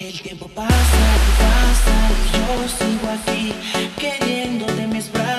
El tiempo pasa y pasa y yo sigo aquí, queriendo de mis brazos.